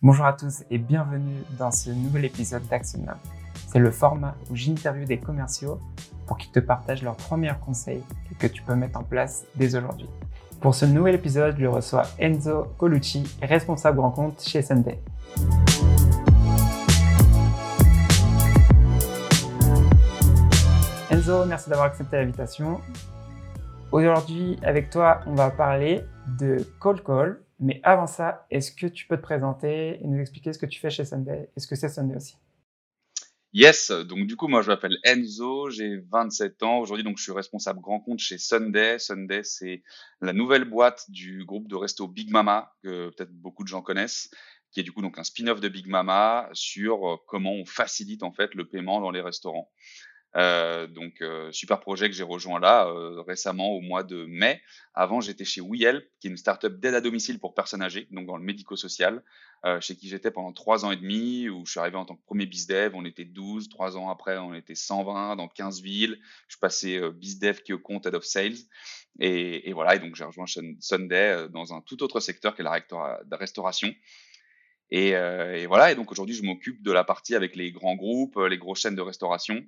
Bonjour à tous et bienvenue dans ce nouvel épisode d'Action C'est le format où j'interviewe des commerciaux pour qu'ils te partagent leurs meilleurs conseils que tu peux mettre en place dès aujourd'hui. Pour ce nouvel épisode, je reçois Enzo Colucci, responsable grand compte chez Sunday. Enzo, merci d'avoir accepté l'invitation. Aujourd'hui, avec toi, on va parler de Call Call, mais avant ça, est-ce que tu peux te présenter et nous expliquer ce que tu fais chez Sunday Est-ce que c'est Sunday aussi? Yes, donc du coup, moi je m'appelle Enzo, j'ai 27 ans. Aujourd'hui, donc je suis responsable grand compte chez Sunday. Sunday, c'est la nouvelle boîte du groupe de resto Big Mama, que peut-être beaucoup de gens connaissent, qui est du coup donc un spin-off de Big Mama sur euh, comment on facilite en fait le paiement dans les restaurants. Euh, donc euh, super projet que j'ai rejoint là euh, récemment au mois de mai. Avant j'étais chez WeHelp, qui est une startup d'aide à domicile pour personnes âgées, donc dans le médico-social, chez qui j'étais pendant trois ans et demi, où je suis arrivé en tant que premier bizdev, on était 12, trois ans après on était 120 dans 15 villes, je passais bizdev qui compte head of sales, et, voilà, et donc j'ai rejoint Sunday dans un tout autre secteur que la restauration. Et, voilà, et donc aujourd'hui je m'occupe de la partie avec les grands groupes, les grosses chaînes de restauration,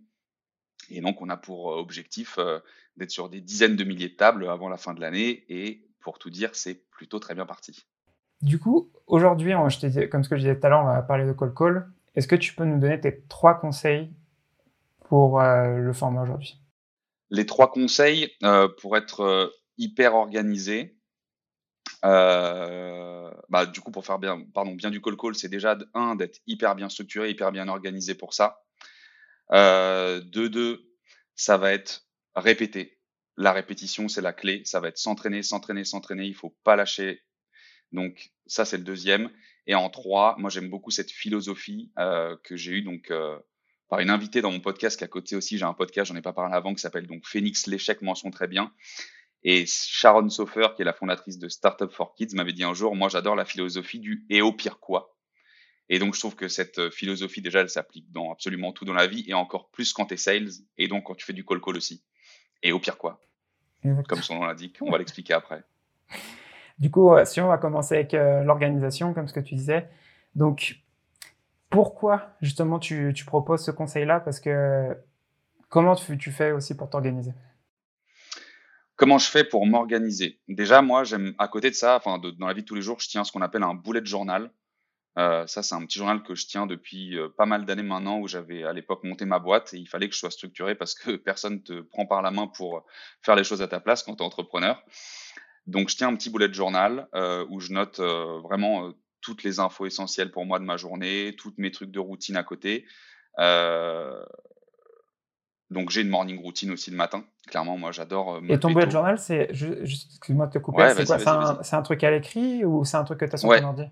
et donc, on a pour euh, objectif euh, d'être sur des dizaines de milliers de tables avant la fin de l'année. Et pour tout dire, c'est plutôt très bien parti. Du coup, aujourd'hui, comme ce que je disais tout à l'heure, on va parler de call call. Est-ce que tu peux nous donner tes trois conseils pour euh, le format aujourd'hui? Les trois conseils pour être hyper organisé. bah, du coup, pour faire bien, pardon, bien du call call, c'est déjà un d'être hyper bien structuré, hyper bien organisé pour ça. Euh, de deux, ça va être répéter. La répétition, c'est la clé. Ça va être s'entraîner, s'entraîner, s'entraîner. Il faut pas lâcher. Donc ça, c'est le deuxième. Et en trois, moi j'aime beaucoup cette philosophie euh, que j'ai eue donc euh, par une invitée dans mon podcast qui à côté aussi j'ai un podcast, j'en ai pas parlé avant, qui s'appelle donc Phoenix l'échec mention très bien. Et Sharon Sofer, qui est la fondatrice de Startup for Kids, m'avait dit un jour, moi j'adore la philosophie du et au pire quoi. Et donc, je trouve que cette euh, philosophie, déjà, elle s'applique dans absolument tout dans la vie et encore plus quand tu es sales et donc quand tu fais du call-call aussi. Et au pire, quoi Comme son nom l'indique, on va l'expliquer après. Du coup, si on va commencer avec euh, l'organisation, comme ce que tu disais. Donc, pourquoi justement tu, proposes ce conseil-là? Parce que comment tu, fais aussi pour t'organiser? Comment je fais pour m'organiser? Déjà, moi, j'aime à côté de ça, enfin, dans la vie de tous les jours, je tiens ce qu'on appelle un bullet journal. Euh, ça, c'est un petit journal que je tiens depuis euh, pas mal d'années maintenant, où j'avais à l'époque monté ma boîte et il fallait que je sois structuré parce que personne te prend par la main pour faire les choses à ta place quand tu es entrepreneur. Donc, je tiens un petit boulet de journal euh, où je note vraiment toutes les infos essentielles pour moi de ma journée, tous mes trucs de routine à côté. donc, j'ai une morning routine aussi le matin. Clairement, moi, j'adore. et ton bullet journal, c'est, excuse-moi de te couper, c'est quoi? C'est un, truc à l'écrit ou c'est un truc que tu as sur ton ordi?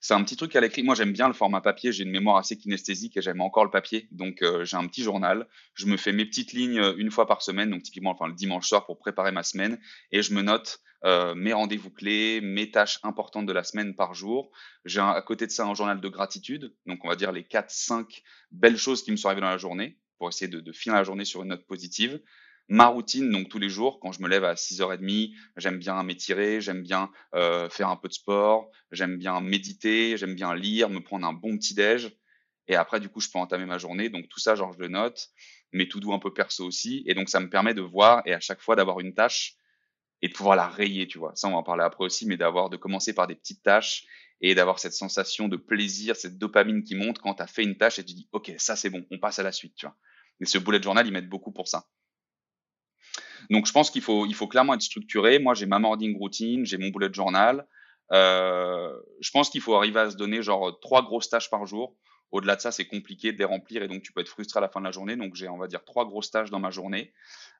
C'est un petit truc à l'écrit. Moi, j'aime bien le format papier. J'ai une mémoire assez kinesthésique et j'aime encore le papier. Donc, euh, j'ai un petit journal. Je me fais mes petites lignes euh, une fois par semaine, donc typiquement enfin, le dimanche soir pour préparer ma semaine. Et je me note euh, mes rendez-vous clés, mes tâches importantes de la semaine par jour. J'ai à côté de ça un journal de gratitude. Donc, on va dire les 4-5 belles choses qui me sont arrivées dans la journée pour essayer de, de finir la journée sur une note positive ma routine, donc tous les jours, quand je me lève à 6h30, j'aime bien m'étirer, j'aime bien euh, faire un peu de sport, j'aime bien méditer, j'aime bien lire, me prendre un bon petit déj. Et après, du coup, je peux entamer ma journée. Donc tout ça, genre, je le note, mais tout doux un peu perso aussi. Et donc, ça me permet de voir et à chaque fois d'avoir une tâche et de pouvoir la rayer, tu vois. Ça, on va en parler après aussi, mais d'avoir, de commencer par des petites tâches et d'avoir cette sensation de plaisir, cette dopamine qui monte quand tu as fait une tâche et tu dis, OK, ça c'est bon, on passe à la suite, tu vois. Et ce bullet journal, il m'aide beaucoup pour ça. Donc, je pense qu'il faut, il faut clairement être structuré. Moi, j'ai ma morning routine, j'ai mon bullet journal. Euh, je pense qu'il faut arriver à se donner genre trois grosses tâches par jour. Au-delà de ça, c'est compliqué de les remplir et donc tu peux être frustré à la fin de la journée. Donc, j'ai, on va dire, trois grosses tâches dans ma journée.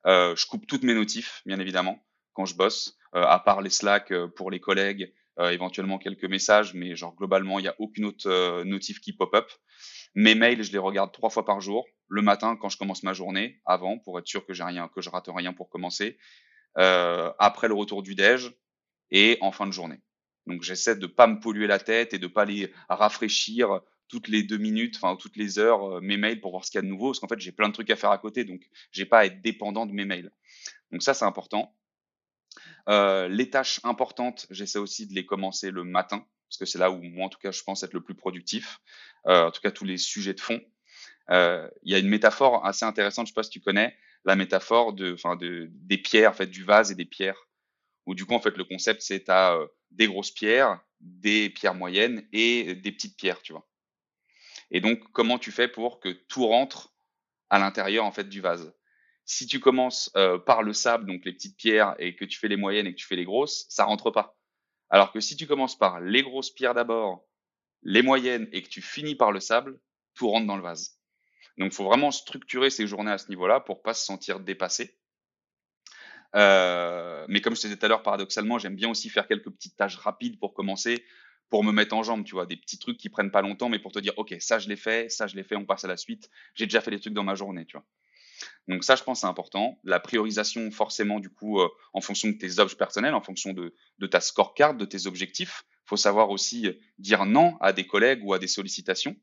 Euh, je coupe toutes mes notifs, bien évidemment, quand je bosse, euh, à part les Slack euh, pour les collègues, euh, éventuellement quelques messages, mais genre globalement, il n'y a aucune autre notif qui pop-up. Mes mails, je les regarde trois fois par jour. Le matin, quand je commence ma journée, avant, pour être sûr que j'ai rien, que je rate rien pour commencer. Euh, après le retour du déj et en fin de journée. Donc j'essaie de pas me polluer la tête et de pas les rafraîchir toutes les deux minutes, enfin toutes les heures, euh, mes mails pour voir ce qu'il y a de nouveau, parce qu'en fait j'ai plein de trucs à faire à côté, donc j'ai pas à être dépendant de mes mails. Donc ça c'est important. Euh, les tâches importantes, j'essaie aussi de les commencer le matin. parce que c'est là où moi, en tout cas, je pense être le plus productif. en tout cas, tous les sujets de fond. Il y a une métaphore assez intéressante, je ne sais pas si tu connais, la métaphore de, enfin, de, des pierres, en fait, du vase et des pierres. Où du coup, en fait, le concept, c'est tu as des grosses pierres, des pierres moyennes et des petites pierres, tu vois. Et donc, comment tu fais pour que tout rentre à l'intérieur en fait du vase? Si tu commences euh, par le sable, donc les petites pierres, et que tu fais les moyennes et que tu fais les grosses, ça rentre pas. Alors que si tu commences par les grosses pierres d'abord, les moyennes et que tu finis par le sable, tout rentre dans le vase. Donc, faut vraiment structurer ces journées à ce niveau-là pour pas se sentir dépassé. Euh, mais comme je te disais tout à l'heure, paradoxalement, j'aime bien aussi faire quelques petites tâches rapides pour commencer, pour me mettre en jambe, tu vois, des petits trucs qui prennent pas longtemps, mais pour te dire, ok, ça je l'ai fait, ça je l'ai fait, on passe à la suite. J'ai déjà fait des trucs dans ma journée, tu vois. Donc ça, je pense, c'est important. La priorisation, forcément, du coup, euh, en fonction de tes objets personnels, en fonction de, de ta scorecard, de tes objectifs. faut savoir aussi dire non à des collègues ou à des sollicitations.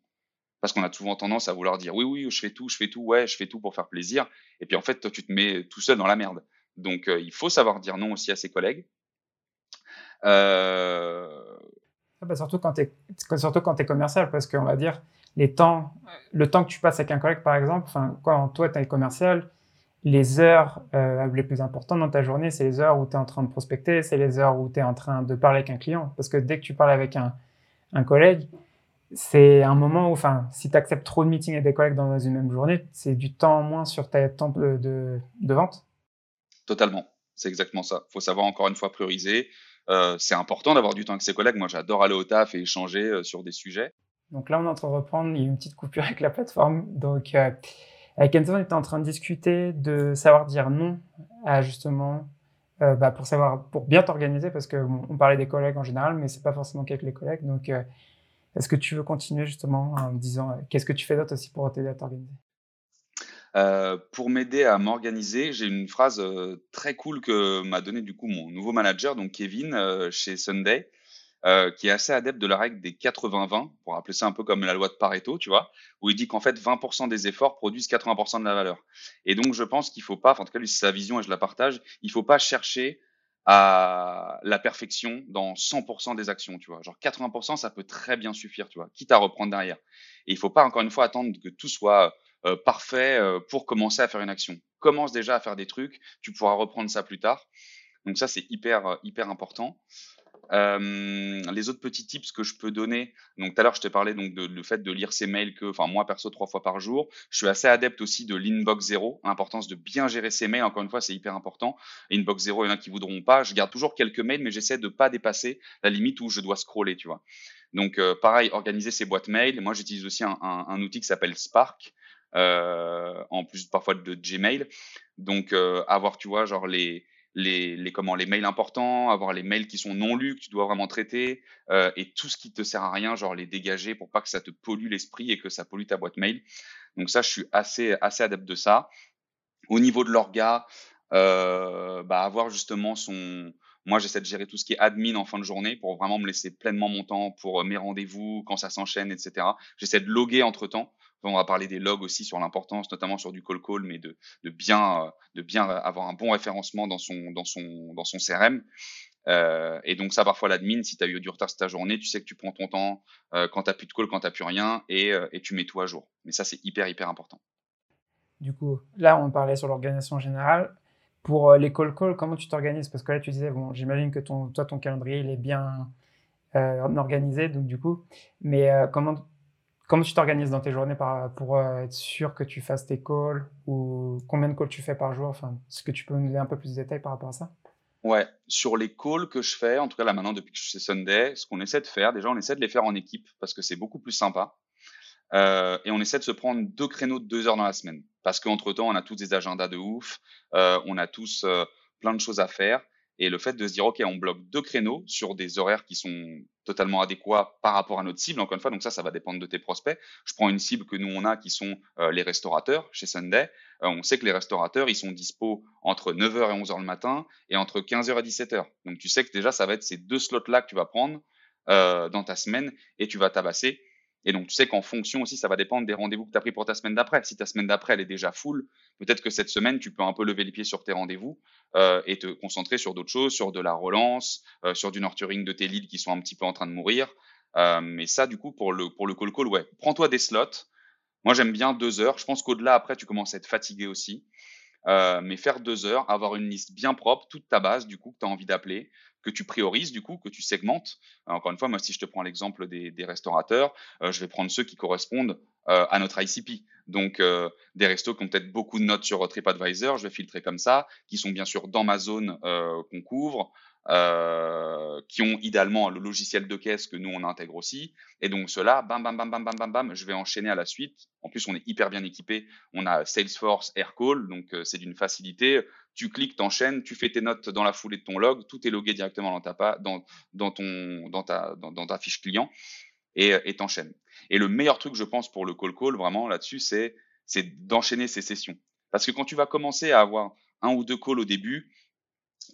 Parce qu'on a souvent tendance à vouloir dire oui, oui, je fais tout, je fais tout, ouais, je fais tout pour faire plaisir. Et puis en fait, toi, tu te mets tout seul dans la merde. Donc euh, il faut savoir dire non aussi à ses collègues. Euh, ah bah, surtout quand tu es, surtout quand es commercial, parce qu'on va dire, les temps, le temps que tu passes avec un collègue, par exemple, quand toi, tu es commercial, les heures euh, les plus importantes dans ta journée, c'est les heures où tu es en train de prospecter, c'est les heures où tu es en train de parler avec un client. Parce que dès que tu parles avec un, un collègue, c'est un moment où, enfin, si tu acceptes trop de meetings avec des collègues dans une même journée, c'est du temps en moins sur ta temps de, de, de vente. Totalement. C'est exactement ça. Il faut savoir encore une fois prioriser. Euh, c'est important d'avoir du temps avec ses collègues. Moi, j'adore aller au taf et échanger euh, sur des sujets. Donc là, on est en train de reprendre. Il y a une petite coupure avec la plateforme. Donc, euh, avec Enzo, on était en train de discuter de savoir dire non à justement, bah, pour savoir, pour bien t'organiser, parce que on parlait des collègues en général, mais c'est pas forcément qu'avec les collègues. Donc, est-ce que tu veux continuer justement en disant qu'est-ce que tu fais d'autre aussi pour t'aider à t'organiser? Euh, pour m'aider à m'organiser, j'ai une phrase euh, très cool que m'a donné du coup mon nouveau manager, donc Kevin, euh, chez Sunday, qui est assez adepte de la règle des 80-20, pour appeler ça un peu comme la loi de Pareto, tu vois, où il dit qu'en fait 20% des efforts produisent 80% de la valeur. Et donc je pense qu'il faut pas, en tout cas lui c'est sa vision et je la partage, il faut pas chercher à la perfection dans 100% des actions, tu vois. Genre 80%, ça peut très bien suffire, tu vois, quitte à reprendre derrière. Et il faut pas encore une fois attendre que tout soit euh, parfait euh, pour commencer à faire une action. Commence déjà à faire des trucs, tu pourras reprendre ça plus tard. Donc ça, c'est hyper, euh, hyper important. Euh, les autres petits tips que je peux donner, donc tout à l'heure je t'ai parlé donc de le fait de lire ses mails que, enfin moi perso trois fois par jour. Je suis assez adepte aussi de l'inbox zéro, l'importance de bien gérer ses mails. Encore une fois, c'est hyper important. Inbox zéro, il y en a qui voudront pas. Je garde toujours quelques mails, mais j'essaie de pas dépasser la limite où je dois scroller, tu vois. Donc pareil, organiser ses boîtes mail. Moi, j'utilise aussi un, outil qui s'appelle Spark. Euh, en plus parfois de Gmail. Donc euh, avoir, tu vois, genre les, les, comment, les mails importants, avoir les mails qui sont non lus, que tu dois vraiment traiter, euh, et tout ce qui te sert à rien, genre les dégager pour pas que ça te pollue l'esprit et que ça pollue ta boîte mail. Donc ça, je suis assez, assez adepte de ça. Au niveau de l'orga, euh, bah avoir justement son... Moi, j'essaie de gérer tout ce qui est admin en fin de journée pour vraiment me laisser pleinement mon temps pour mes rendez-vous, quand ça s'enchaîne, etc. J'essaie de loguer entre-temps on va parler des logs aussi sur l'importance, notamment sur du call call, mais de, bien, de bien avoir un bon référencement dans son, CRM. Euh, et donc ça, parfois l'admin, si tu as eu du retard sur ta journée, tu sais que tu prends ton temps euh, quand tu n'as plus de call, quand tu n'as plus rien, et, euh, et, tu mets tout à jour. Mais ça, c'est hyper, hyper important. Du coup, là, on parlait sur l'organisation générale. Pour les call calls, comment tu t'organises? Parce que là, tu disais, bon, j'imagine que ton, toi, ton calendrier, il est bien organisé, donc du coup, mais comment Comment tu t'organises dans tes journées pour euh, être sûr que tu fasses tes calls ou combien de calls tu fais par jour? Enfin, est-ce que tu peux nous donner un peu plus de détails par rapport à ça? Ouais, sur les calls que je fais, en tout cas là maintenant depuis que je suis Sunday, ce qu'on essaie de faire, déjà on essaie de les faire en équipe parce que c'est beaucoup plus sympa. Euh, et on essaie de se prendre deux créneaux de deux heures dans la semaine. Parce qu'entre temps on a tous des agendas de ouf, euh, on a tous plein de choses à faire et le fait de se dire, OK, on bloque deux créneaux sur des horaires qui sont totalement adéquats par rapport à notre cible, encore une fois, donc ça, ça va dépendre de tes prospects. Je prends une cible que nous, on a qui sont euh, les restaurateurs chez Sunday. Euh, on sait que les restaurateurs, ils sont dispo entre 9h et 11h le matin et entre 15h et 17h. Donc tu sais que déjà, ça va être ces deux slots-là que tu vas prendre euh, dans ta semaine et tu vas tabasser Et donc, tu sais qu'en fonction aussi, ça va dépendre des rendez-vous que tu as pris pour ta semaine d'après. Si ta semaine d'après, elle est déjà full, peut-être que cette semaine, tu peux un peu lever les pieds sur tes rendez-vous euh, et te concentrer sur d'autres choses, sur de la relance, euh, sur du nurturing de tes leads qui sont un petit peu en train de mourir. Euh, mais ça, du coup, pour le, pour le call call, ouais, prends-toi des slots. Moi, j'aime bien deux heures. Je pense qu'au-delà, après, tu commences à être fatigué aussi. Euh, mais faire deux heures, avoir une liste bien propre, toute ta base, du coup, que tu as envie d'appeler, que tu priorises, du coup, que tu segmentes. Euh, encore une fois, moi, si je te prends l'exemple des, restaurateurs, euh, je vais prendre ceux qui correspondent à notre ICP. Donc, des restos qui ont peut-être beaucoup de notes sur TripAdvisor, je vais filtrer comme ça, qui sont bien sûr dans ma zone qu'on couvre, euh, qui ont idéalement le logiciel de caisse que nous on intègre aussi. Et donc cela, bam, bam, bam, bam, bam, bam, bam, je vais enchaîner à la suite. En plus, on est hyper bien équipé. On a Salesforce Aircall, donc euh, c'est d'une facilité. Tu cliques, t'enchaînes, tu fais tes notes dans la foulée de ton log, tout est logué directement dans ta dans, dans ton dans ta dans, ta fiche client et et t'enchaînes. Et le meilleur truc, je pense, pour le call call vraiment là-dessus, c'est d'enchaîner ces sessions. Parce que quand tu vas commencer à avoir un ou deux calls au début,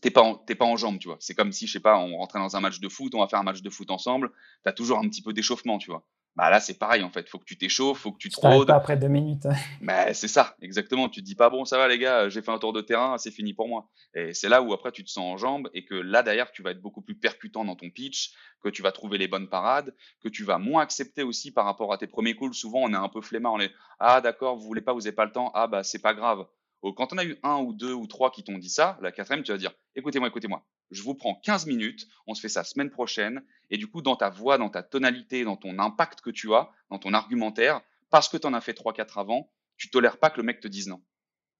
t'es pas, en, pas en jambes, tu vois. C'est comme si, je sais pas, on rentrait dans un match de foot, on va faire un match de foot ensemble, tu as toujours un petit peu d'échauffement, tu vois. Bah là, c'est pareil, en fait. Faut que tu t'échauffes, faut que tu te rôdes. pas après deux minutes. bah, c'est ça, exactement. Tu te dis pas, bon, ça va, les gars, j'ai fait un tour de terrain, c'est fini pour moi. Et c'est là où après, tu te sens en jambes et que là, derrière, tu vas être beaucoup plus percutant dans ton pitch, que tu vas trouver les bonnes parades, que tu vas moins accepter aussi par rapport à tes premiers calls. Souvent, on est un peu flemmard, on est, ah, d'accord, vous voulez pas, vous avez pas le temps, ah, bah, c'est pas grave quand on a eu un ou deux ou trois qui t'ont dit ça, la quatrième, tu vas dire, écoutez-moi, écoutez-moi, je vous prends 15 minutes, on se fait ça semaine prochaine, et du coup, dans ta voix, dans ta tonalité, dans ton impact que tu as, dans ton argumentaire, parce que tu en as fait trois, quatre avant, tu tolères pas que le mec te dise non.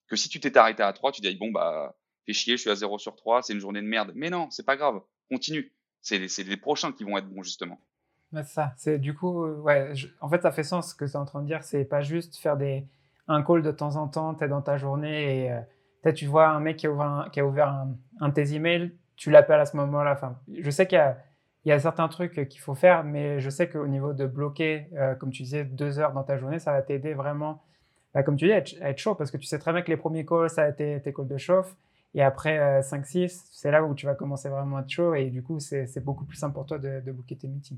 Que si tu t'es arrêté à 3, tu dis, bon, bah, fais chier, je suis à 0 sur 3, c'est une journée de merde. Mais non, c'est pas grave, continue. C'est les, prochains qui vont être bons, justement. c'est ça, du coup, ouais, en fait, ça fait sens ce que tu es en train de dire, c'est pas juste faire des un call de temps en temps, tu es dans ta journée et euh, tu vois un mec qui a ouvert un, de tes emails, tu l'appelles à ce moment-là. Enfin, je sais qu'il y a, certains trucs qu'il faut faire, mais je sais qu'au niveau de bloquer, euh, comme tu disais, deux heures dans ta journée, ça va t'aider vraiment, bah, comme tu dis, à être, chaud parce que tu sais très bien que les premiers calls, ça a été tes calls de chauffe. Et après 5-6, euh, c'est là où tu vas commencer vraiment à être chaud et du coup, c'est beaucoup plus simple pour toi de, de booker tes meetings.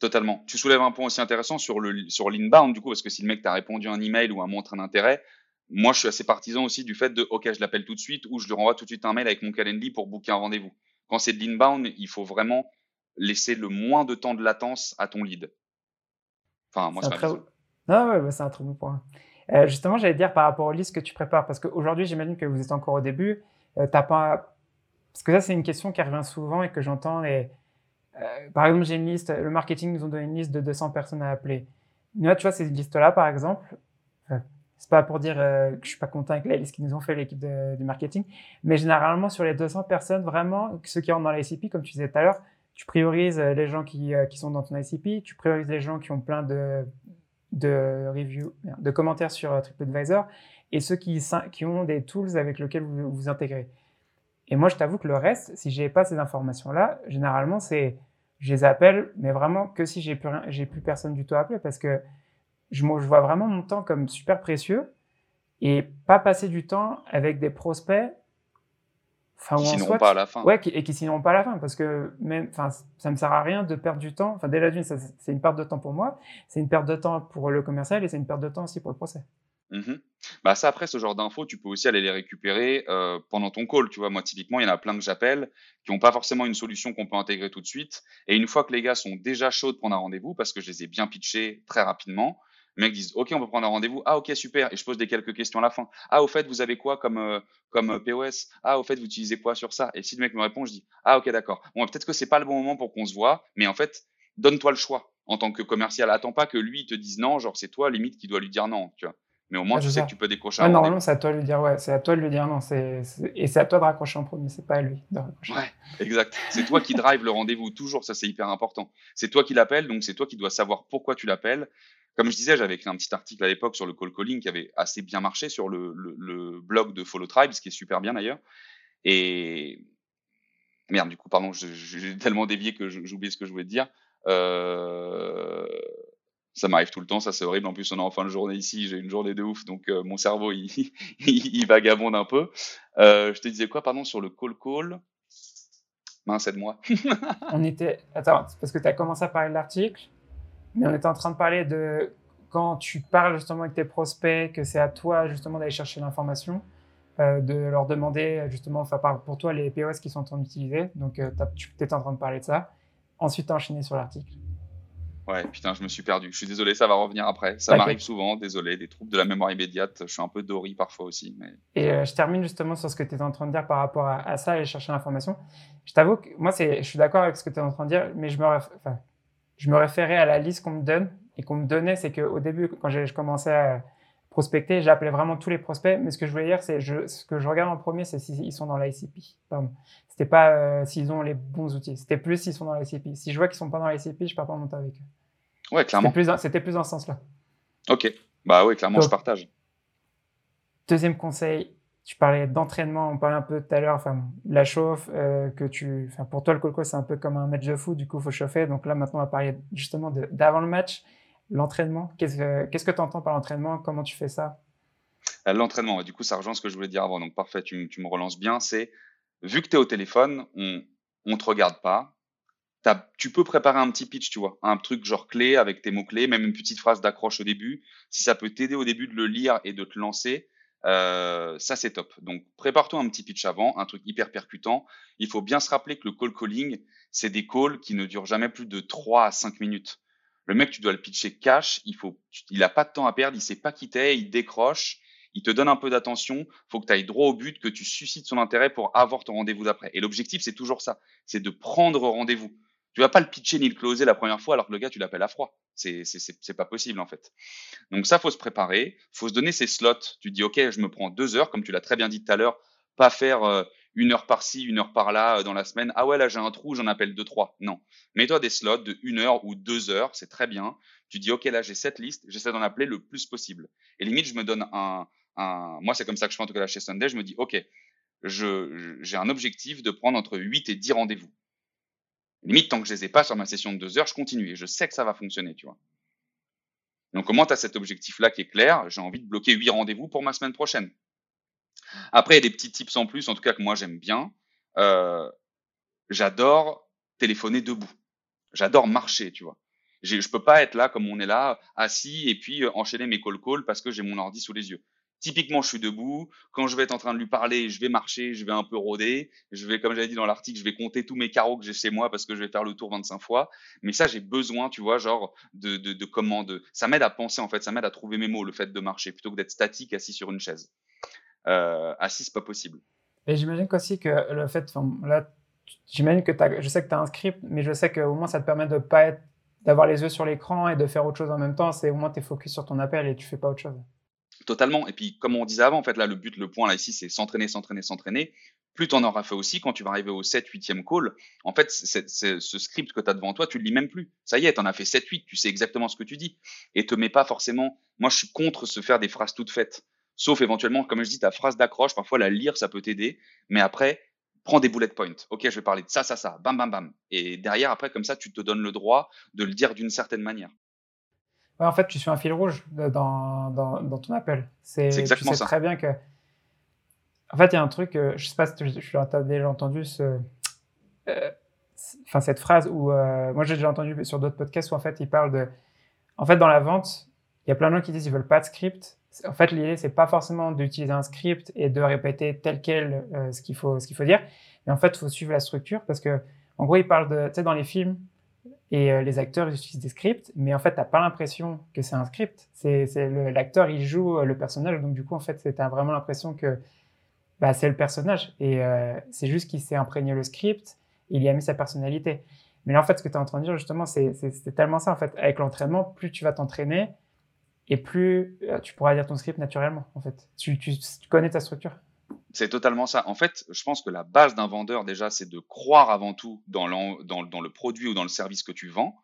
Totalement. Tu soulèves un point aussi intéressant sur le sur l'inbound du coup parce que si le mec t'a répondu un email ou un montre un intérêt, moi je suis assez partisan aussi du fait de OK, je l'appelle tout de suite ou je lui renvoie tout de suite un mail avec mon calendrier pour booker un rendez-vous. Quand c'est de l'inbound, il faut vraiment laisser le moins de temps de latence à ton lead. Enfin, moi c'est très... Non, ouais, c'est un très bon point. Euh, justement, j'allais dire par rapport aux listes que tu prépares parce qu'aujourd'hui, j'imagine que vous êtes encore au début, euh, t'as pas parce que ça c'est une question qui revient souvent et que j'entends et euh, par exemple, j'ai une liste, le marketing nous ont donné une liste de 200 personnes à appeler. Là, tu vois, ces listes-là, par exemple, c'est pas pour dire euh, que je suis pas content avec la liste qu'ils nous ont fait, l'équipe du marketing, mais généralement, sur les 200 personnes, vraiment, ceux qui rentrent dans l'ICP, comme tu disais tout à l'heure, tu priorises euh, les gens qui, sont dans ton ICP, tu priorises les gens qui ont plein de, reviews, de commentaires sur TripAdvisor, et ceux qui, qui ont des tools avec lesquels vous vous intégrez. Et moi, je t'avoue que le reste, si j'ai pas ces informations-là, généralement, c'est, je les appelle, mais vraiment que si j'ai plus j'ai plus personne du tout à appeler parce que je, je vois vraiment mon temps comme super précieux et pas passer du temps avec des prospects. Enfin, qui signeront pas à la fin. Ouais, et qui signeront pas à la fin parce que même, enfin, ça me sert à rien de perdre du temps. Enfin, déjà d'une, c'est une perte de temps pour moi, c'est une perte de temps pour le commercial et c'est une perte de temps aussi pour le procès. Mmh bah ça, après, ce genre d'infos, tu peux aussi aller les récupérer pendant ton call. Tu vois, moi, typiquement, il y en a plein que j'appelle qui n'ont pas forcément une solution qu'on peut intégrer tout de suite. Et une fois que les gars sont déjà chauds de prendre un rendez-vous, parce que je les ai bien pitchés très rapidement, les mecs disent OK, on peut prendre un rendez-vous. Ah, OK, super. Et je pose des quelques questions à la fin. Ah, au fait, vous avez quoi comme, comme POS Ah, au fait, vous utilisez quoi sur ça Et si le mec me répond, je dis Ah, OK, d'accord. Bon, peut-être que c'est pas le bon moment pour qu'on se voit, mais en fait, donne-toi le choix en tant que commercial. Attends pas que lui te dise non, genre c'est toi limite qui doit lui dire non. Mais au moins, tu sais que tu peux décrocher un Normalement, c'est à toi de lui dire, ouais, c'est à toi de lui dire non. C'est, Et c'est à toi de raccrocher en premier, c'est pas à lui de raccrocher. Ouais, exact. C'est toi qui drive le rendez-vous, toujours, ça c'est hyper important. C'est toi qui l'appelles, donc c'est toi qui dois savoir pourquoi tu l'appelles. Comme je disais, j'avais écrit un petit article à l'époque sur le call calling qui avait assez bien marché sur le, le, blog de Follow Tribe, ce qui est super bien d'ailleurs. Et merde, du coup, pardon, j'ai tellement dévié que j'oublie ce que je voulais te dire. Euh... Ça m'arrive tout le temps, ça c'est horrible. En plus, on est en fin de journée ici, j'ai une journée de ouf, donc euh, mon cerveau il, vagabonde un peu. Euh, je te disais quoi, pardon, sur le call call? Mince, aide-moi. on était. Attends, parce que tu as commencé à parler de l'article. Mais on était en train de parler de quand tu parles justement avec tes prospects, que c'est à toi justement d'aller chercher l'information, euh, de leur demander justement, enfin pour toi les POS qui sont en train d'utiliser. Donc euh, tu étais en train de parler de ça. Ensuite, enchaîner sur l'article. Ouais, putain, je me suis perdu. Je suis désolé, ça va revenir après. Ça m'arrive souvent, désolé. Des troubles de la mémoire immédiate. Je suis un peu dori parfois aussi. Mais... Et euh, je termine justement sur ce que tu étais en train de dire par rapport à, ça, aller chercher l'information. Je t'avoue que moi, je suis d'accord avec ce que tu es en train de dire, mais je me, enfin, je me référais à la liste qu'on me donne et qu'on me donnait. C'est qu'au début, quand je commençais à prospecter, j'appelais vraiment tous les prospects. Mais ce que je voulais dire, c'est je, ce que je regarde en premier, c'est s'ils sont dans l'ICP. Pardon. C'était pas euh, s'ils ont les bons outils. C'était plus s'ils sont dans l'ICP. Si je vois qu'ils sont pas dans l'ICP, je pars pas monter avec eux. Ouais, clairement. C'était plus, dans ce sens-là. Ok. Bah oui, clairement, je partage. Deuxième conseil, tu parlais d'entraînement, on parlait un peu tout à l'heure, enfin, la chauffe, euh, que tu, enfin, pour toi, le colco, c'est un peu comme un match de foot, du coup, il faut chauffer. Donc là, maintenant, on va parler justement d'avant le match, l'entraînement? Qu'est-ce que tu entends par l'entraînement? Comment tu fais ça? Euh, L'entraînement, du coup, ça rejoint ce que je voulais dire avant. Donc, parfait, tu, me relances bien. C'est, vu que tu es au téléphone, on ne te regarde pas, tu peux préparer un petit pitch, tu vois, un truc genre clé avec tes mots-clés, même une petite phrase d'accroche au début. Si ça peut t'aider au début de le lire et de te lancer, euh, ça c'est top. Donc prépare-toi un petit pitch avant, un truc hyper percutant. Il faut bien se rappeler que le call calling, c'est des calls qui ne durent jamais plus de 3 à 5 minutes. Le mec, tu dois le pitcher cash, il faut, il a pas de temps à perdre, il sait pas qui t'es, il décroche, il te donne un peu d'attention, faut que tu ailles droit au but, que tu suscites son intérêt pour avoir ton rendez-vous d'après. Et l'objectif, c'est toujours ça, c'est de prendre rendez-vous. Tu vas pas le pitcher ni le closer la première fois alors que le gars, tu l'appelles à froid. C'est, c'est, pas possible, en fait. Donc ça, faut se préparer. Faut se donner ses slots. Tu dis, OK, je me prends deux heures, comme tu l'as très bien dit tout à l'heure. Pas faire euh, une heure par-ci, une heure par-là euh, dans la semaine. Ah ouais, là, j'ai un trou, j'en appelle deux, trois. Non. Mets-toi des slots de une heure ou deux heures. C'est très bien. Tu dis, OK, là, j'ai cette liste. J'essaie d'en appeler le plus possible. Et limite, je me donne un, un, moi, c'est comme ça que je fais en tout cas là chez Sunday. Je me dis, OK, j'ai un objectif de prendre entre 8 et 10 rendez-vous. Limite, tant que je les ai pas sur ma session de deux heures, je continue et je sais que ça va fonctionner, tu vois. Donc, comment tu as cet objectif-là qui est clair? J'ai envie de bloquer huit rendez-vous pour ma semaine prochaine. Après, il y a des petits tips en plus, en tout cas que moi j'aime bien. Euh, j'adore téléphoner debout. J'adore marcher, tu vois. Je peux pas être là comme on est là, assis et puis euh, enchaîner mes call calls parce que j'ai mon ordi sous les yeux. Typiquement, je suis debout. Quand je vais être en train de lui parler, je vais marcher, je vais un peu rôder. Je vais, comme j'avais dit dans l'article, je vais compter tous mes carreaux que j'ai chez moi parce que je vais faire le tour 25 fois. Mais ça, j'ai besoin, tu vois, genre de, de, de commandes. Ça m'aide à penser, en fait. Ça m'aide à trouver mes mots, le fait de marcher, plutôt que d'être statique, assis sur une chaise. Euh, assis, c'est pas possible. Et j'imagine aussi que le fait, là, j'imagine que as, je sais que tu as un script, mais je sais qu'au moins ça te permet de pas être, d'avoir les yeux sur l'écran et de faire autre chose en même temps. C'est au moins tu es focus sur ton appel et tu fais pas autre chose. Totalement. Et puis, comme on disait avant, en fait, là, le but, le point là ici, c'est s'entraîner, s'entraîner, s'entraîner. Plus tu en auras fait aussi, quand tu vas arriver au 7, 8e call, en fait, ce script que tu as devant toi, tu le lis même plus. Ça y est, tu en as fait 7, 8, tu sais exactement ce que tu dis. Et te mets pas forcément. Moi, je suis contre se faire des phrases toutes faites. Sauf éventuellement, comme je dis, ta phrase d'accroche, parfois la lire, ça peut t'aider. Mais après, prends des bullet points. Ok, je vais parler de ça, ça, ça, bam, bam, bam. Et derrière, après, comme ça, tu te donnes le droit de le dire d'une certaine manière en fait, tu suis un fil rouge dans, dans, dans ton appel. C'est exactement tu sais très bien que. En fait, il y a un truc, euh, je sais pas si tu, as déjà entendu ce, euh, enfin, cette phrase où. Euh, moi, j'ai déjà entendu sur d'autres podcasts où en fait, il parle de. En fait, dans la vente, il y a plein de gens qui disent qu'ils veulent pas de script. En fait, l'idée, c'est pas forcément d'utiliser un script et de répéter tel quel ce qu'il faut, ce faut dire. Mais en fait, il faut suivre la structure parce que, en gros, il parle de. Tu sais, dans les films, et euh, les acteurs utilisent des scripts, mais en fait, tu n'as pas l'impression que c'est un script. C'est l'acteur, il joue euh, le personnage, donc du coup, en fait, tu as vraiment l'impression que bah, c'est le personnage. Et euh, c'est juste qu'il s'est imprégné le script, il y a mis sa personnalité. Mais là, en fait, ce que tu es en train de dire, justement, c'est tellement ça, en fait. Avec l'entraînement, plus tu vas t'entraîner, et plus tu pourras dire ton script naturellement, en fait. tu connais ta structure. C'est totalement ça. En fait, je pense que la base d'un vendeur, déjà, c'est de croire avant tout dans, le produit ou dans le service que tu vends.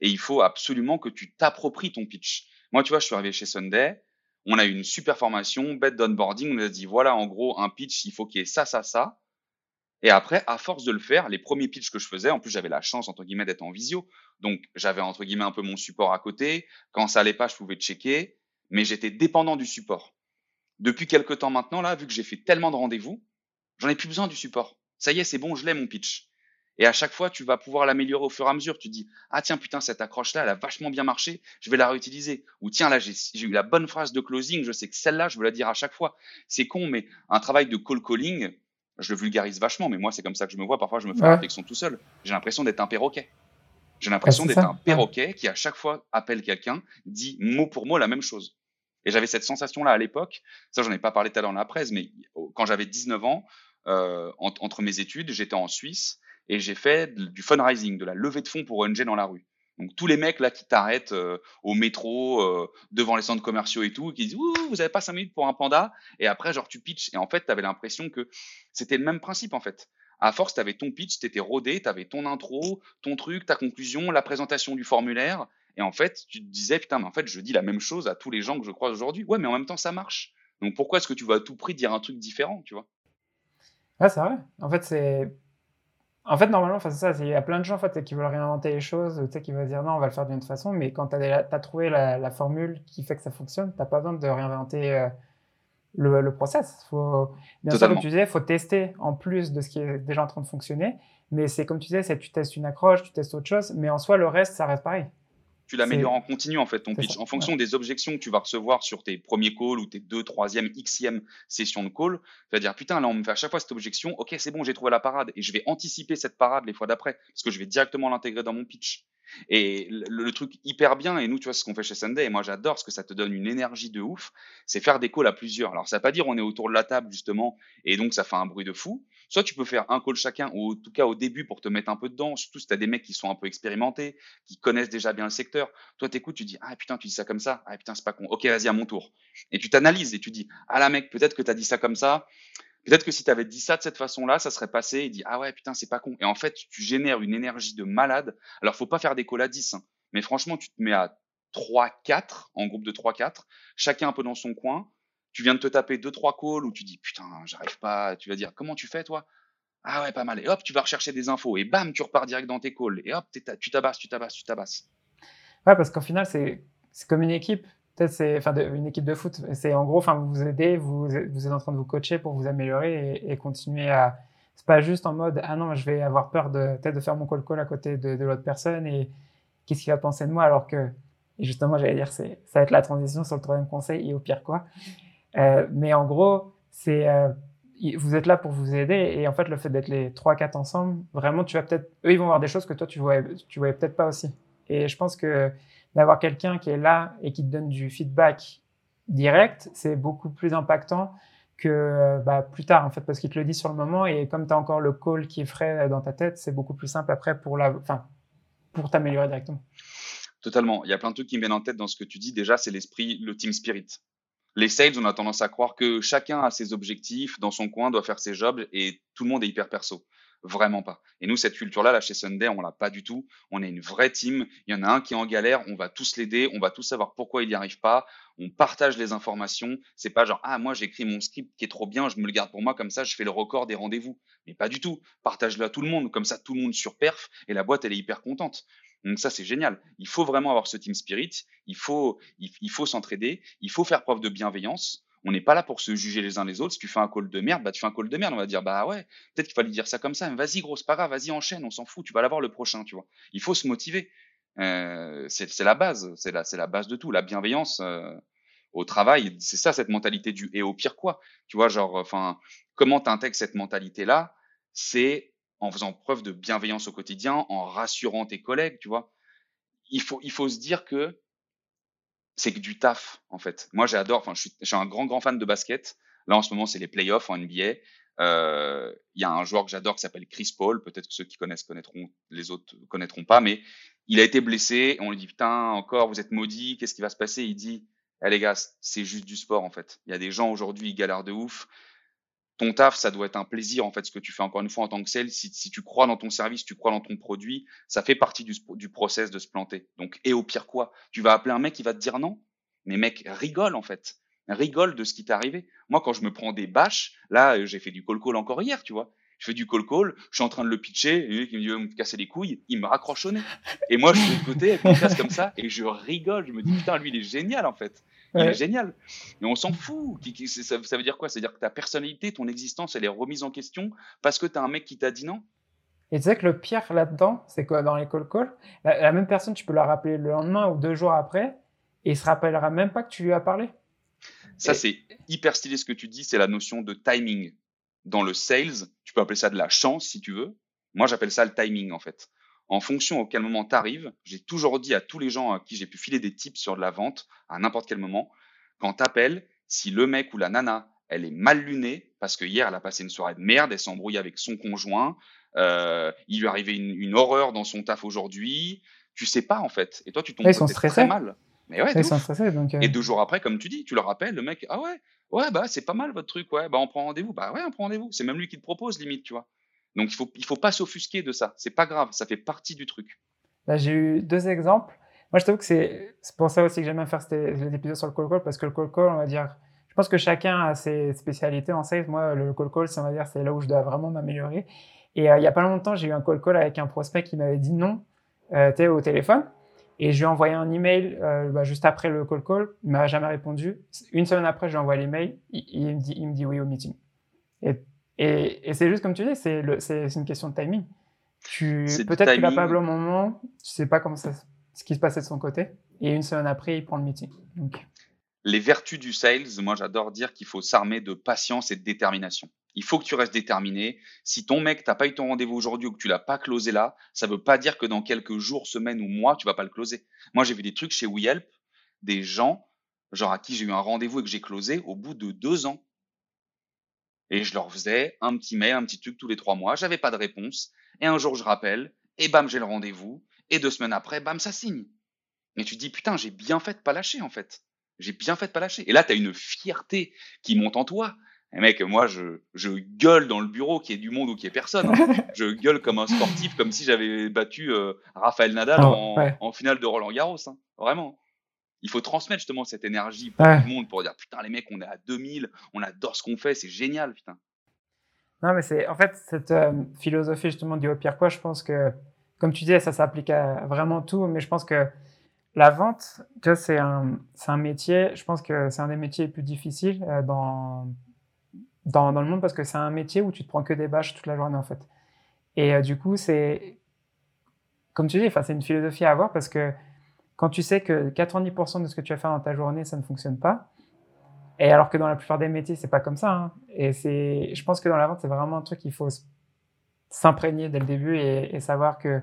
Et il faut absolument que tu t'appropries ton pitch. Moi, tu vois, je suis arrivé chez Sunday. On a eu une super formation, bête d'onboarding. On nous a dit, voilà, en gros, un pitch, il faut qu'il y ait ça, ça, ça. Et après, à force de le faire, les premiers pitchs que je faisais, en plus, j'avais la chance, entre guillemets, d'être en visio. Donc, j'avais, entre guillemets, un peu mon support à côté. Quand ça allait pas, je pouvais checker. Mais j'étais dépendant du support depuis quelques temps maintenant, là, vu que j'ai fait tellement de rendez-vous, j'en ai plus besoin du support. Ça y est, c'est bon, je l'ai mon pitch. Et à chaque fois, tu vas pouvoir l'améliorer au fur et à mesure. Tu dis, ah tiens, putain, cette accroche-là, elle a vachement bien marché, je vais la réutiliser. Ou tiens, là, j'ai eu la bonne phrase de closing, je sais que celle-là, je veux la dire à chaque fois. C'est con, mais un travail de call calling, je le vulgarise vachement, mais moi, c'est comme ça que je me vois. Parfois, je me fais la réflexion tout seul. J'ai l'impression d'être un perroquet. J'ai l'impression d'être un perroquet qui, à chaque fois, appelle quelqu'un, dit mot pour mot la même chose. Et j'avais cette sensation-là à l'époque. Ça, j'en ai pas parlé tout à l'heure dans la presse, mais quand j'avais 19 ans, euh, entre mes études, j'étais en Suisse et j'ai fait du fundraising, de la levée de fonds pour ONG dans la rue. Donc tous les mecs là qui t'arrêtent euh, au métro, euh, devant les centres commerciaux et tout, qui disent vous avez pas cinq minutes pour un panda? Et après genre tu pitches et en fait tu avais l'impression que c'était le même principe en fait. À force tu avais ton pitch, tu étais rodé, tu avais ton intro, ton truc, ta conclusion, la présentation du formulaire et en fait tu te disais putain mais en fait je dis la même chose à tous les gens que je croise aujourd'hui. Ouais mais en même temps ça marche. Donc pourquoi est-ce que tu vas à tout prix dire un truc différent, tu vois? Ouais, c'est vrai. En fait, c'est en fait, normalement, c'est ça. Il y a plein de gens en fait, qui veulent réinventer les choses, qui veulent dire non, on va le faire d'une autre façon. Mais quand tu as, trouvé la, formule qui fait que ça fonctionne, tu n'as pas besoin de réinventer euh, le, le, process. Faut, bien sûr, comme tu disais, il faut tester en plus de ce qui est déjà en train de fonctionner. Mais c'est comme tu disais, tu testes une accroche, tu testes autre chose. Mais en soi, le reste, ça reste pareil tu l'améliores en continu en fait ton pitch en fonction des objections que tu vas recevoir sur tes premiers calls ou tes deux, troisième, xième sessions de call. Tu vas dire putain là on me fait à chaque fois cette objection, ok c'est bon j'ai trouvé la parade et je vais anticiper cette parade les fois d'après parce que je vais directement l'intégrer dans mon pitch. Et le, truc hyper bien, et nous, tu vois, ce qu'on fait chez Sunday, et moi j'adore parce que ça te donne une énergie de ouf, c'est faire des calls à plusieurs. Alors ça veut pas dire on est autour de la table justement, et donc ça fait un bruit de fou. Soit tu peux faire un call chacun, ou en tout cas au début pour te mettre un peu dedans, surtout si tu as des mecs qui sont un peu expérimentés, qui connaissent déjà bien le secteur. Toi, t'écoutes, tu dis, ah putain, tu dis ça comme ça, ah putain, c'est pas con, ok, vas-y, à mon tour. Et tu t'analyses et tu dis, ah la mec, peut-être que tu as dit ça comme ça, Peut-être que si tu avais dit ça de cette façon-là, ça serait passé et dit ah ouais putain c'est pas con. Et en fait tu génères une énergie de malade. Alors faut pas faire des calls à 10, hein. mais franchement tu te mets à 3-4 en groupe de 3-4, chacun un peu dans son coin. Tu viens de te taper deux trois calls où tu dis putain j'arrive pas. Tu vas dire comment tu fais toi? Ah ouais pas mal. Et hop tu vas rechercher des infos et bam tu repars direct dans tes calls et hop tu tabasses tu tabasses tu tabasses. Ouais parce qu'au final c'est comme une équipe c'est enfin une équipe de foot. C'est en gros, enfin vous vous aidez, vous, êtes en train de vous coacher pour vous améliorer et, continuer à. C'est pas juste en mode ah non, je vais avoir peur de peut-être de faire mon call call à côté de, l'autre personne et qu'est-ce qu'il va penser de moi alors que et justement j'allais dire c'est ça va être la transition sur le troisième conseil et au pire quoi. Euh, mais en gros c'est euh, vous êtes là pour vous aider et en fait le fait d'être les trois quatre ensemble vraiment tu vas peut-être eux ils vont voir des choses que toi tu voyais tu voyais peut-être pas aussi et je pense que d'avoir quelqu'un qui est là et qui te donne du feedback direct, c'est beaucoup plus impactant que bah, plus tard, en fait, parce qu'il te le dit sur le moment et comme tu as encore le call qui est frais dans ta tête, c'est beaucoup plus simple après pour la, enfin, pour t'améliorer directement. Totalement. Il y a plein de trucs qui me viennent en tête dans ce que tu dis. Déjà, c'est l'esprit, le team spirit. Les sales, on a tendance à croire que chacun a ses objectifs dans son coin, doit faire ses jobs et tout le monde est hyper perso. Vraiment pas. Et nous, cette culture-là, là, chez Sunday, on l'a pas du tout. On est une vraie team. Il y en a un qui est en galère, on va tous l'aider, on va tous savoir pourquoi il n'y arrive pas. On partage les informations. C'est pas genre, ah, moi, j'écris mon script qui est trop bien, je me le garde pour moi, comme ça, je fais le record des rendez-vous. Mais pas du tout. Partage-le à tout le monde. Comme ça, tout le monde surperf et la boîte, elle est hyper contente. Donc ça, c'est génial. Il faut vraiment avoir ce team spirit. Il faut, il faut s'entraider. Il faut faire preuve de bienveillance on n'est pas là pour se juger les uns les autres. Si tu fais un call de merde, bah tu fais un call de merde. On va dire bah ouais, peut-être qu'il fallait dire ça comme ça. Vas-y gros, c'est pas grave, vas-y enchaîne, on s'en fout. Tu vas l'avoir le prochain, tu vois. Il faut se motiver. Euh, c'est la base, c'est la, la base de tout. La bienveillance euh, au travail, c'est ça cette mentalité du et au pire quoi. Tu vois, genre, enfin, comment t'intègres cette mentalité là C'est en faisant preuve de bienveillance au quotidien, en rassurant tes collègues, tu vois. Il faut, il faut se dire que c'est du taf en fait. Moi j'adore, enfin je suis, un grand grand fan de basket. Là en ce moment c'est les playoffs en NBA. Euh, il y a un joueur que j'adore qui s'appelle Chris Paul. Peut-être que ceux qui connaissent connaîtront, les autres connaîtront pas, mais il a été blessé. On lui dit putain encore vous êtes maudit, qu'est-ce qui va se passer? Il dit eh les gars c'est juste du sport en fait. Il y a des gens aujourd'hui ils galèrent de ouf ton taf, ça doit être un plaisir en fait ce que tu fais encore une fois en tant que sales. Si, si tu crois dans ton service, tu crois dans ton produit, ça fait partie du, du process de se planter. Donc et au pire quoi, tu vas appeler un mec qui va te dire non, mais mec rigole en fait, rigole de ce qui t'est arrivé. Moi quand je me prends des bâches, là j'ai fait du call call encore hier, tu vois. Je fais du call call, je suis en train de le pitcher, et il me dit me casser les couilles, il me raccroche au nez. Et moi je suis de côté avec une comme ça et je rigole, je me dis putain lui il est génial en fait. Il est génial. Mais on s'en fout. Ça, ça, veut dire quoi? C'est-à-dire que ta personnalité, ton existence, elle est remise en question parce que tu as un mec qui t'a dit non? Et tu sais que le pire là-dedans, c'est quoi? Dans les call calls, la, même personne, tu peux la rappeler le lendemain ou deux jours après, et il se rappellera même pas que tu lui as parlé. Ça, c'est hyper stylé ce que tu dis, c'est la notion de timing. Dans le sales, tu peux appeler ça de la chance si tu veux. Moi, j'appelle ça le timing en fait. En fonction auquel moment tu arrives, j'ai toujours dit à tous les gens à qui j'ai pu filer des tips sur de la vente, à n'importe quel moment, quand tu appelles, si le mec ou la nana, elle est mal lunée, parce que hier, elle a passé une soirée de merde, elle s'embrouille avec son conjoint, euh, il lui arrivait une, une horreur dans son taf aujourd'hui, tu sais pas en fait. Et toi, tu tombes ils sont très mal. Mais ouais, ils sont stressés, donc, euh. Et deux jours après, comme tu dis, tu le rappelles, le mec, ah ouais, ouais, bah c'est pas mal votre truc, ouais, bah on prend rendez-vous, bah ouais, on prend rendez-vous. C'est même lui qui te propose, limite, tu vois. Donc il faut, il faut pas s'offusquer de ça. C'est pas grave, ça fait partie du truc. Là, j'ai eu deux exemples. Moi, je trouve que c'est pour ça aussi que j'aime bien faire cet épisode sur le call call parce que le call call, on va dire, je pense que chacun a ses spécialités en sales. Moi, le call call, on va dire, c'est là où je dois vraiment m'améliorer. Et euh, il y a pas longtemps, j'ai eu un call call avec un prospect qui m'avait dit non, euh, tu au téléphone. Et je lui ai envoyé un email euh, bah, juste après le call call. Il m'a jamais répondu. Une semaine après, je lui envoyé l'email. Il, il, me dit, il me dit oui au meeting. Et, et, c'est juste comme tu dis, c'est une question de timing. Peut-être qu'il n'a pas au moment, tu sais pas comment ça, ce qui se passait de son côté. Et une semaine après, il prend le meeting. Donc. Les vertus du sales, moi j'adore dire qu'il faut s'armer de patience et de détermination. Il faut que tu restes déterminé. Si ton mec t'a pas eu ton rendez-vous aujourd'hui ou que tu l'as pas closé là, ça veut pas dire que dans quelques jours, semaines ou mois, tu vas pas le closer. Moi, j'ai vu des trucs chez WeHelp, des gens, genre à qui j'ai eu un rendez-vous et que j'ai closé au bout de deux ans. Et je leur faisais un petit mail, un petit truc tous les trois mois. J'avais pas de réponse. Et un jour, je rappelle, et bam, j'ai le rendez-vous. Et deux semaines après, bam, ça signe. Et tu te dis, putain, j'ai bien fait de pas lâcher, en fait. J'ai bien fait de pas lâcher. Et là, tu as une fierté qui monte en toi. Et mec, moi, je, je gueule dans le bureau, qu'il y ait du monde ou qu'il y ait personne. Hein. je gueule comme un sportif, comme si j'avais battu euh, Raphaël Nadal oh, en, finale de Roland Garros. Hein. Vraiment. Il faut transmettre justement cette énergie pour tout le monde pour dire putain, les mecs, on est à 2000, on adore ce qu'on fait, c'est génial, putain. Non, mais c'est en fait cette euh, philosophie justement du au pire quoi, je pense que, comme tu disais, ça s'applique à vraiment tout, mais je pense que la vente, tu vois, c'est un, un métier, je pense que c'est un des métiers les plus difficiles euh, dans dans, le monde parce que c'est un métier où tu te prends que des bâches toute la journée en fait. Et euh, du coup, c'est comme tu dis, c'est une philosophie à avoir parce que quand tu sais que 90% de ce que tu vas faire dans ta journée, ça ne fonctionne pas, et alors que dans la plupart des métiers, c'est pas comme ça. Hein. Et c'est, je pense que dans la vente, c'est vraiment un truc qu'il faut s'imprégner dès le début et, savoir que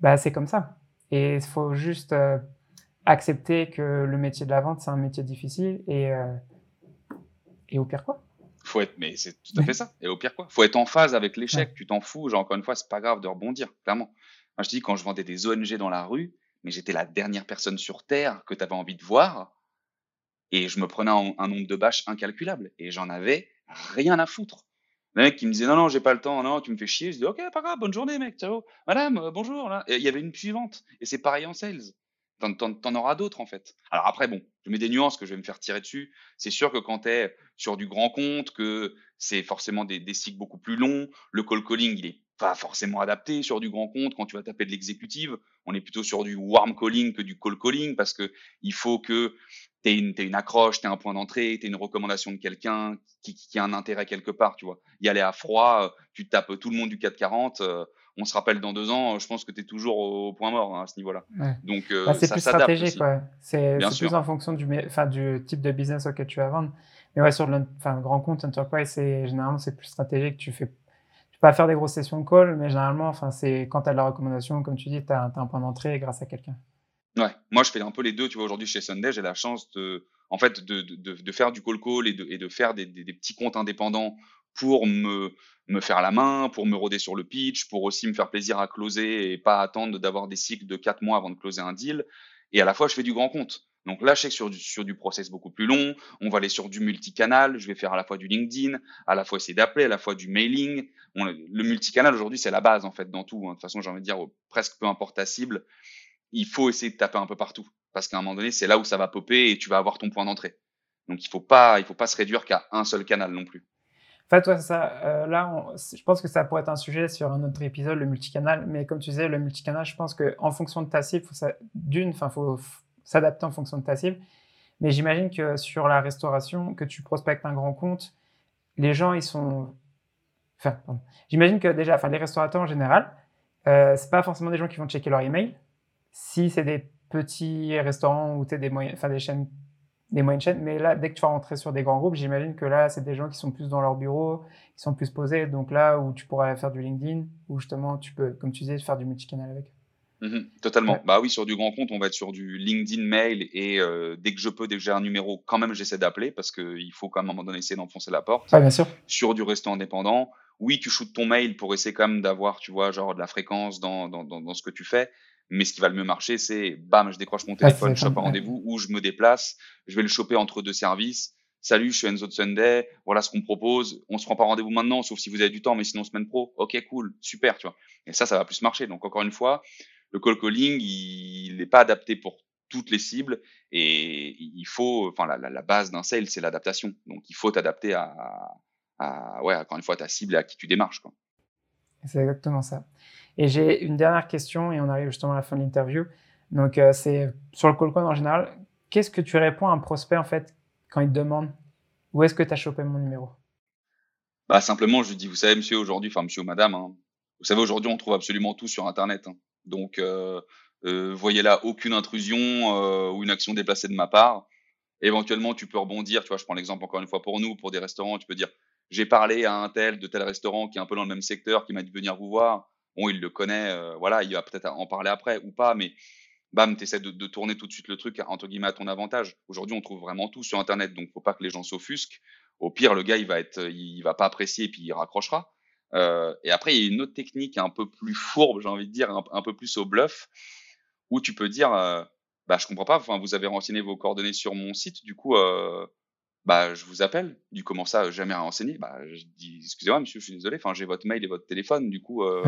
bah, c'est comme ça. Et il faut juste euh, accepter que le métier de la vente, c'est un métier difficile et, euh, et au pire quoi faut être, mais c'est tout à fait ça. Et au pire, quoi, faut être en phase avec l'échec. Tu t'en fous. Genre, encore une fois, c'est pas grave de rebondir, clairement. Moi, je dis, quand je vendais des ONG dans la rue, j'étais la dernière personne sur Terre que tu avais envie de voir. Et je me prenais un, nombre de bâches incalculable. Et j'en avais rien à foutre. Le mec qui me disait, non, non, j'ai pas le temps, non, tu me fais chier. Je dis, ok, pas grave, bonne journée, mec, ciao. Madame, euh, bonjour. Il y avait une suivante. Et c'est pareil en sales. T'en, auras d'autres en fait. Alors après, bon, je mets des nuances que je vais me faire tirer dessus. C'est sûr que quand tu es sur du grand compte, que c'est forcément des, des, cycles beaucoup plus longs, le call calling, il est pas forcément adapté sur du grand compte. Quand tu vas taper de l'exécutive, on est plutôt sur du warm calling que du call calling parce que il faut que tu aies une, une accroche, tu aies un point d'entrée, tu aies une recommandation de quelqu'un qui, qui, a un intérêt quelque part, tu vois. Y aller à froid, tu tapes tout le monde du 440, on se rappelle dans deux ans, je pense que tu es toujours au point mort hein, à ce niveau-là. Donc, euh, bah, c'est plus stratégique, C'est plus en fonction du, du type de business auquel tu vas vendre. Mais ouais, sur le grand compte enterprise, généralement, c'est plus stratégique. Tu fais peux pas faire des grosses sessions de call, mais généralement, enfin, c'est quand tu as de la recommandation, comme tu dis, tu as, un point d'entrée grâce à quelqu'un. Ouais, moi je fais un peu les deux. Tu vois, aujourd'hui chez Sunday, j'ai la chance de, en fait, de, de, de, faire du call call et de, et de faire des, des, petits comptes indépendants pour me, me faire la main, pour me roder sur le pitch, pour aussi me faire plaisir à closer et pas attendre d'avoir des cycles de 4 mois avant de closer un deal. Et à la fois, je fais du grand compte. Donc là, je sais que sur du, process beaucoup plus long, on va aller sur du multicanal. Je vais faire à la fois du LinkedIn, à la fois essayer d'appeler, à la fois du mailing. le multicanal aujourd'hui, c'est la base en fait dans tout. Hein. De toute façon, j'ai envie de dire presque peu importe ta cible, il faut essayer de taper un peu partout parce qu'à un moment donné, c'est là où ça va popper et tu vas avoir ton point d'entrée. Donc il faut pas, il faut pas se réduire qu'à un seul canal non plus. En fait, ça, euh, là, je pense que ça pourrait être un sujet sur un autre épisode, le multicanal. Mais comme tu disais, le multicanal, je pense qu'en fonction de ta cible, d'une, il faut s'adapter en fonction de ta cible. Mais j'imagine que sur la restauration, que tu prospectes un grand compte, les gens, ils sont enfin, j'imagine que déjà, enfin, les restaurateurs en général, euh, c'est pas forcément des gens qui vont checker leur email. Si c'est des petits restaurants ou des moyens, enfin des chaînes, des moyennes chaînes, mais là, dès que tu vas rentrer sur des grands groupes, j'imagine que là, c'est des gens qui sont plus dans leur bureau, qui sont plus posés. Donc là, où tu pourrais faire du LinkedIn, où justement, tu peux, comme tu disais, faire du multicanal avec. Mhm, totalement. Bah oui, sur du grand compte, on va être sur du LinkedIn mail et euh, dès que je peux, dès que j'ai un numéro, quand même, j'essaie d'appeler parce qu'il faut quand même à un moment donné essayer d'enfoncer la porte. bien sûr. Sur du restant indépendant, oui, tu shootes ton mail pour essayer quand même d'avoir, tu vois, genre de la fréquence dans, dans, dans, ce que tu fais. Mais ce qui va le mieux marcher, c'est bam, je décroche mon téléphone, je chope un rendez-vous ou je me déplace, je vais le choper entre deux services. Salut, je suis Enzo de Sunday. Voilà ce qu'on propose. On se prend pas rendez-vous maintenant, sauf si vous avez du temps, mais sinon semaine pro. Ok, cool, super, tu vois. Et ça, ça va plus marcher. Donc encore une fois, le call calling, il n'est pas adapté pour toutes les cibles et il faut, enfin, la, la, base d'un sale, c'est l'adaptation. Donc, il faut t'adapter à, à, ouais, encore une fois, ta cible et à qui tu démarches, quoi. C'est exactement ça. Et j'ai une dernière question et on arrive justement à la fin de l'interview. Donc, euh, c'est sur le call call en général. Qu'est-ce que tu réponds à un prospect en fait quand il te demande où est-ce que tu as chopé mon numéro? Bah, Simplement, je lui dis, vous savez, monsieur, aujourd'hui, enfin, monsieur ou madame, hein, vous savez, aujourd'hui, on trouve absolument tout sur Internet. Hein. Donc, euh, euh, voyez là aucune intrusion euh, ou une action déplacée de ma part. Éventuellement, tu peux rebondir. Tu vois, je prends l'exemple encore une fois pour nous, pour des restaurants. Tu peux dire, j'ai parlé à un tel de tel restaurant qui est un peu dans le même secteur, qui m'a dit de venir vous voir. Bon, il le connaît. Voilà, il va peut-être en parler après ou pas, mais bam, tu essaies de, de, tourner tout de suite le truc entre guillemets à ton avantage. Aujourd'hui, on trouve vraiment tout sur Internet, donc faut pas que les gens s'offusquent. Au pire, le gars, il va être, il va pas apprécier et puis il raccrochera. Euh, et après, il y a une autre technique un peu plus fourbe, j'ai envie de dire, un, peu plus au bluff, où tu peux dire, euh, bah, je comprends pas, vous avez renseigné vos coordonnées sur mon site, du coup, euh, bah, je vous appelle. Du comment ça, jamais renseigné? Bah, je dis, excusez-moi, monsieur, je suis désolé, enfin, j'ai votre mail et votre téléphone, du coup, euh,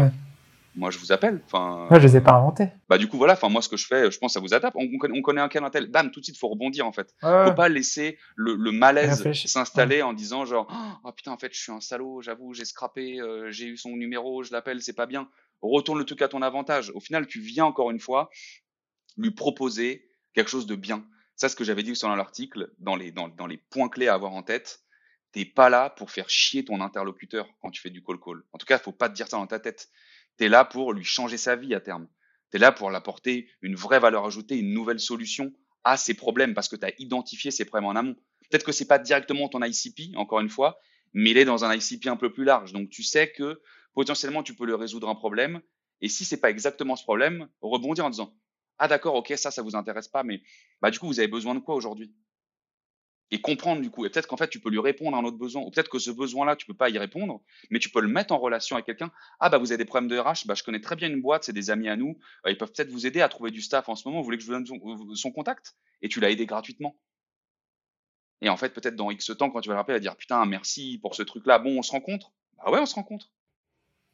moi je vous appelle. Enfin, moi je les ai pas inventés. Bah du coup voilà, enfin moi ce que je fais, je pense ça vous adapte. On, on connaît un cas tel, bam, tout de suite faut rebondir en fait. Faut pas laisser le, le malaise s'installer en disant genre oh putain en fait je suis un salaud, j'avoue j'ai scrappé, euh, j'ai eu son numéro, je l'appelle, c'est pas bien. Retourne le truc à ton avantage. Au final tu viens encore une fois lui proposer quelque chose de bien. Ça ce que j'avais dit dans l'article, dans les dans, dans les points clés à avoir en tête. T'es pas là pour faire chier ton interlocuteur quand tu fais du call call. En tout cas, faut pas te dire ça dans ta tête tu es là pour lui changer sa vie à terme. Tu es là pour l'apporter une vraie valeur ajoutée, une nouvelle solution à ses problèmes parce que tu as identifié ses problèmes en amont. Peut-être que c'est pas directement ton ICP, encore une fois, mais il est dans un ICP un peu plus large. Donc tu sais que potentiellement tu peux le résoudre un problème. Et si c'est pas exactement ce problème, rebondir en disant ah d'accord ok ça ça vous intéresse pas mais bah du coup vous avez besoin de quoi aujourd'hui? Et comprendre du coup. Et peut-être qu'en fait, tu peux lui répondre à un autre besoin, ou peut-être que ce besoin-là, tu peux pas y répondre, mais tu peux le mettre en relation avec quelqu'un. Ah bah vous avez des problèmes de RH, bah je connais très bien une boîte, c'est des amis à nous, euh, ils peuvent peut-être vous aider à trouver du staff en ce moment. Vous voulez que je vous donne son, contact? Et tu l'as aidé gratuitement. Et en fait, peut-être dans X temps, quand tu vas le rappeler, à dire putain merci pour ce truc-là. Bon, on se rencontre? Bah ouais, on se rencontre.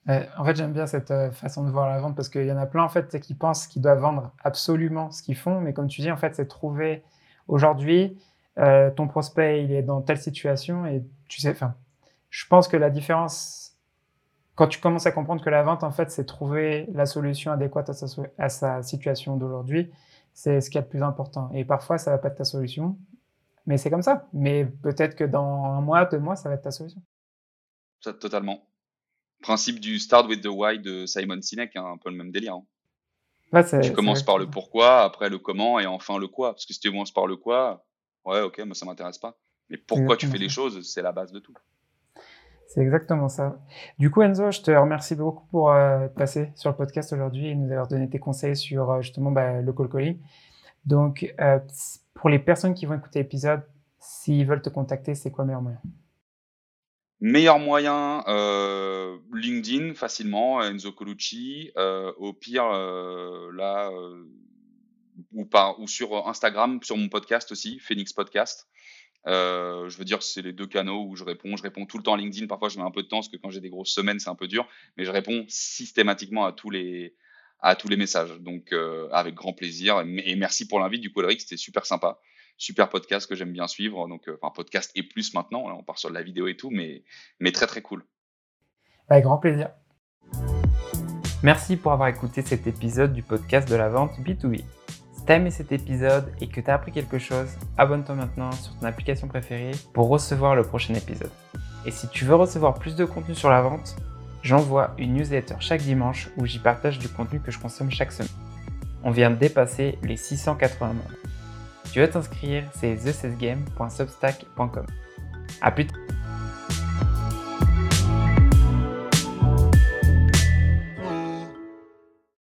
en fait, j'aime bien cette euh, façon de voir la vente parce qu'il y en a plein en fait qui pensent qu'ils doivent vendre absolument ce qu'ils font, mais comme tu dis, en fait, c'est trouver aujourd'hui euh, ton prospect il est dans telle situation et tu sais, enfin, je pense que la différence, quand tu commences à comprendre que la vente en fait c'est trouver la solution adéquate à sa, à sa situation d'aujourd'hui, c'est ce qui est le plus important. Et parfois ça va pas être ta solution, mais c'est comme ça. Mais peut-être que dans un mois, deux mois, ça va être ta solution. Ça, totalement. Principe du Start with the Why de Simon Sinek, hein, un peu le même délire. Hein. tu commences par le pourquoi, après le comment et enfin le quoi. Parce que si tu commences par le quoi, ouais, ok, moi ça m'intéresse pas. Mais pourquoi tu fais les choses, c'est la base de tout. C'est exactement ça. Du coup, Enzo, je te remercie beaucoup pour euh, passer sur le podcast aujourd'hui et nous avoir donné tes conseils sur euh, justement bah, le call calling. Donc, euh, pour les personnes qui vont écouter l'épisode, s'ils veulent te contacter, c'est quoi le meilleur moyen? Meilleur moyen, LinkedIn facilement, Enzo Colucci. au pire, là, ou, par, ou sur Instagram, sur mon podcast aussi, Phoenix Podcast. Euh, je veux dire, c'est les deux canaux où je réponds. Je réponds tout le temps à LinkedIn. Parfois, je mets un peu de temps parce que quand j'ai des grosses semaines, c'est un peu dur. Mais je réponds systématiquement à tous les, à tous les messages. Donc, euh, avec grand plaisir. Et merci pour l'invite du coup, C'était super sympa. Super podcast que j'aime bien suivre. Donc, euh, enfin, podcast et plus maintenant. on part sur de la vidéo et tout, mais, mais très, très cool. Avec grand plaisir. Merci pour avoir écouté cet épisode du podcast de la vente B2B. T'as aimé cet épisode et que t'as appris quelque chose, abonne-toi maintenant sur ton application préférée pour recevoir le prochain épisode. Et si tu veux recevoir plus de contenu sur la vente, j'envoie une newsletter chaque dimanche où j'y partage du contenu que je consomme chaque semaine. On vient de dépasser les 680 membres. Tu veux t'inscrire, c'est thecesgame.substack.com. A plus tard